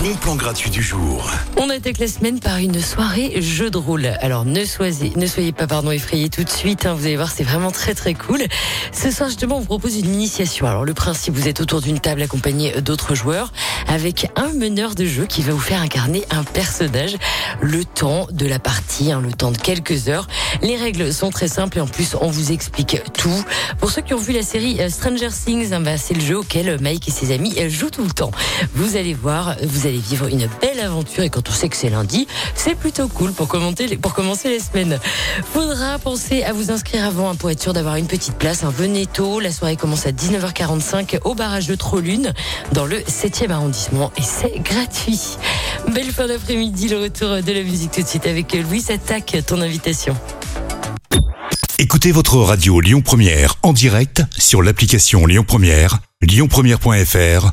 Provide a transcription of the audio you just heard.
bon plan gratuit du jour. On attaque la semaine par une soirée jeu de rôle. Alors ne soyez, ne soyez pas pardon effrayés tout de suite. hein, vous allez voir, c'est vraiment très très cool. Ce soir justement, on vous propose une initiation. Alors le principe, vous êtes autour d'une table accompagné d'autres joueurs avec un meneur de jeu qui va vous faire incarner un personnage le temps de la partie, hein, le temps de quelques heures. Les règles sont très simples et en plus on vous explique tout. Pour ceux qui ont vu la série euh, Stranger Things, hein, bah, c'est le jeu auquel Mike et ses amis euh, jouent tout le temps. Vous allez voir, vous allez vivre une belle aventure et quand on sait que c'est lundi, c'est plutôt cool pour commenter les- pour commencer les semaines. Faudra penser à vous inscrire avant hein, pour être sûr d'avoir une petite place. hein. Venez tôt, la soirée commence à 19h45 au barrage de Trollune dans le 7e arrondissement et c'est gratuit. Belle fin d'après-midi, le retour de la musique tout de suite avec Louis attaque ton invitation. Écoutez votre radio Lyon Première en direct sur l'application Lyon Première, lyonpremière.fr